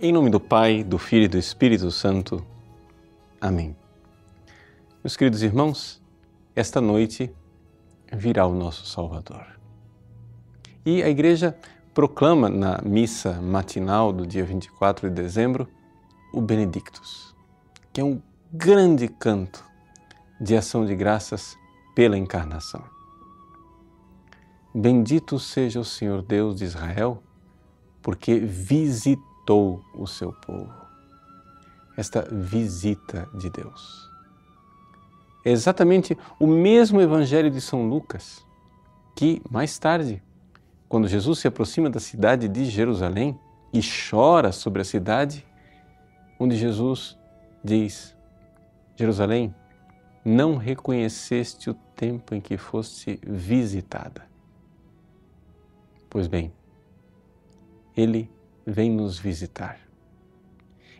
Em nome do Pai, do Filho e do Espírito Santo. Amém. Meus queridos irmãos, esta noite virá o nosso Salvador. E a Igreja proclama na missa matinal do dia 24 de dezembro o Benedictus, que é um grande canto de ação de graças pela encarnação. Bendito seja o Senhor Deus de Israel, porque visitou o seu povo. Esta visita de Deus. É exatamente o mesmo Evangelho de São Lucas que, mais tarde, quando Jesus se aproxima da cidade de Jerusalém e chora sobre a cidade, onde Jesus diz: Jerusalém, não reconheceste o tempo em que foste visitada. Pois bem, Ele vem nos visitar.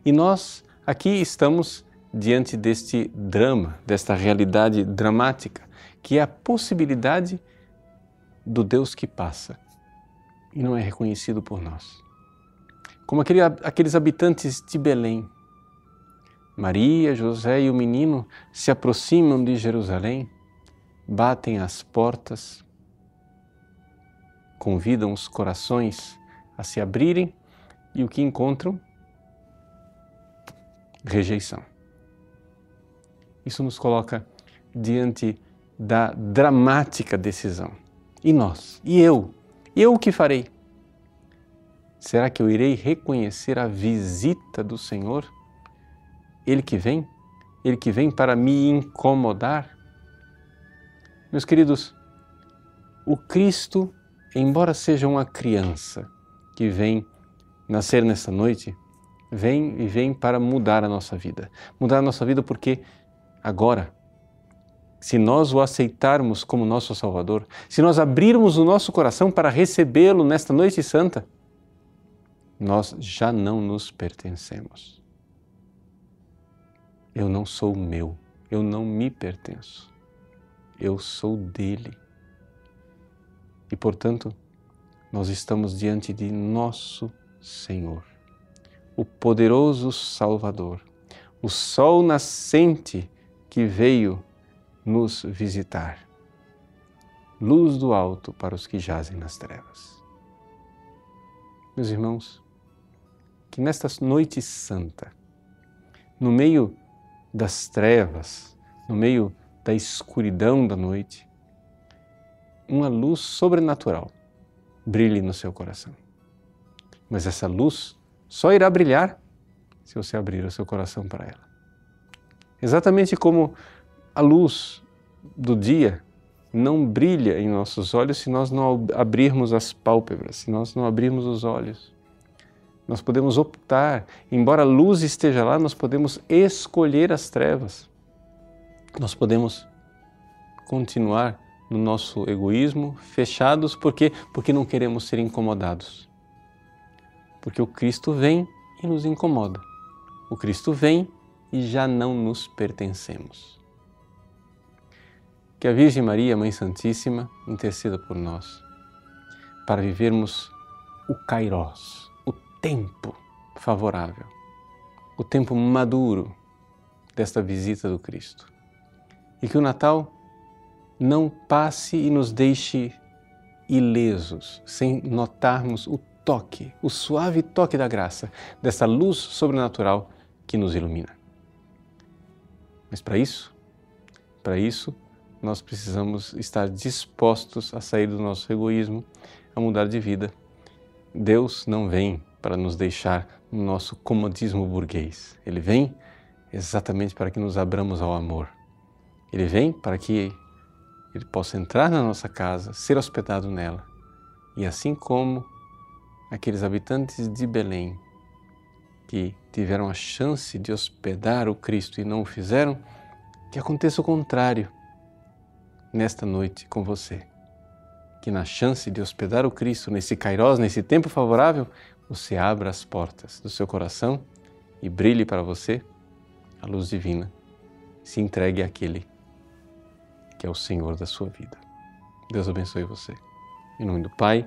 E nós aqui estamos diante deste drama, desta realidade dramática, que é a possibilidade do Deus que passa e não é reconhecido por nós. Como aquele, aqueles habitantes de Belém. Maria, José e o menino se aproximam de Jerusalém, batem as portas, convidam os corações a se abrirem e o que encontram? Rejeição. Isso nos coloca diante da dramática decisão. E nós? E eu? Eu o que farei? Será que eu irei reconhecer a visita do Senhor? Ele que vem? Ele que vem para me incomodar? Meus queridos, o Cristo embora seja uma criança que vem nascer nessa noite, vem e vem para mudar a nossa vida. Mudar a nossa vida porque agora, se nós o aceitarmos como nosso Salvador, se nós abrirmos o nosso coração para recebê-lo nesta noite santa, nós já não nos pertencemos. Eu não sou meu, eu não me pertenço. Eu sou dele. E, portanto, nós estamos diante de nosso Senhor, o poderoso Salvador, o sol nascente que veio nos visitar, luz do alto para os que jazem nas trevas. Meus irmãos, que nesta noite santa, no meio das trevas, no meio da escuridão da noite, uma luz sobrenatural brilhe no seu coração. Mas essa luz só irá brilhar se você abrir o seu coração para ela. Exatamente como a luz do dia não brilha em nossos olhos se nós não abrirmos as pálpebras, se nós não abrirmos os olhos. Nós podemos optar, embora a luz esteja lá, nós podemos escolher as trevas. Nós podemos continuar no nosso egoísmo, fechados, por quê? Porque não queremos ser incomodados. Porque o Cristo vem e nos incomoda. O Cristo vem e já não nos pertencemos. Que a Virgem Maria, Mãe Santíssima, interceda por nós, para vivermos o Kairos, o tempo favorável, o tempo maduro desta visita do Cristo. E que o Natal não passe e nos deixe ilesos, sem notarmos o toque, o suave toque da graça, dessa luz sobrenatural que nos ilumina. Mas para isso, para isso, nós precisamos estar dispostos a sair do nosso egoísmo, a mudar de vida. Deus não vem para nos deixar no nosso comodismo burguês. Ele vem exatamente para que nos abramos ao amor. Ele vem para que ele possa entrar na nossa casa, ser hospedado nela. E assim como aqueles habitantes de Belém que tiveram a chance de hospedar o Cristo e não o fizeram, que aconteça o contrário nesta noite com você. Que na chance de hospedar o Cristo, nesse Kairos, nesse tempo favorável, você abra as portas do seu coração e brilhe para você a luz divina. Se entregue àquele que é o Senhor da sua vida. Deus abençoe você. Em nome do Pai,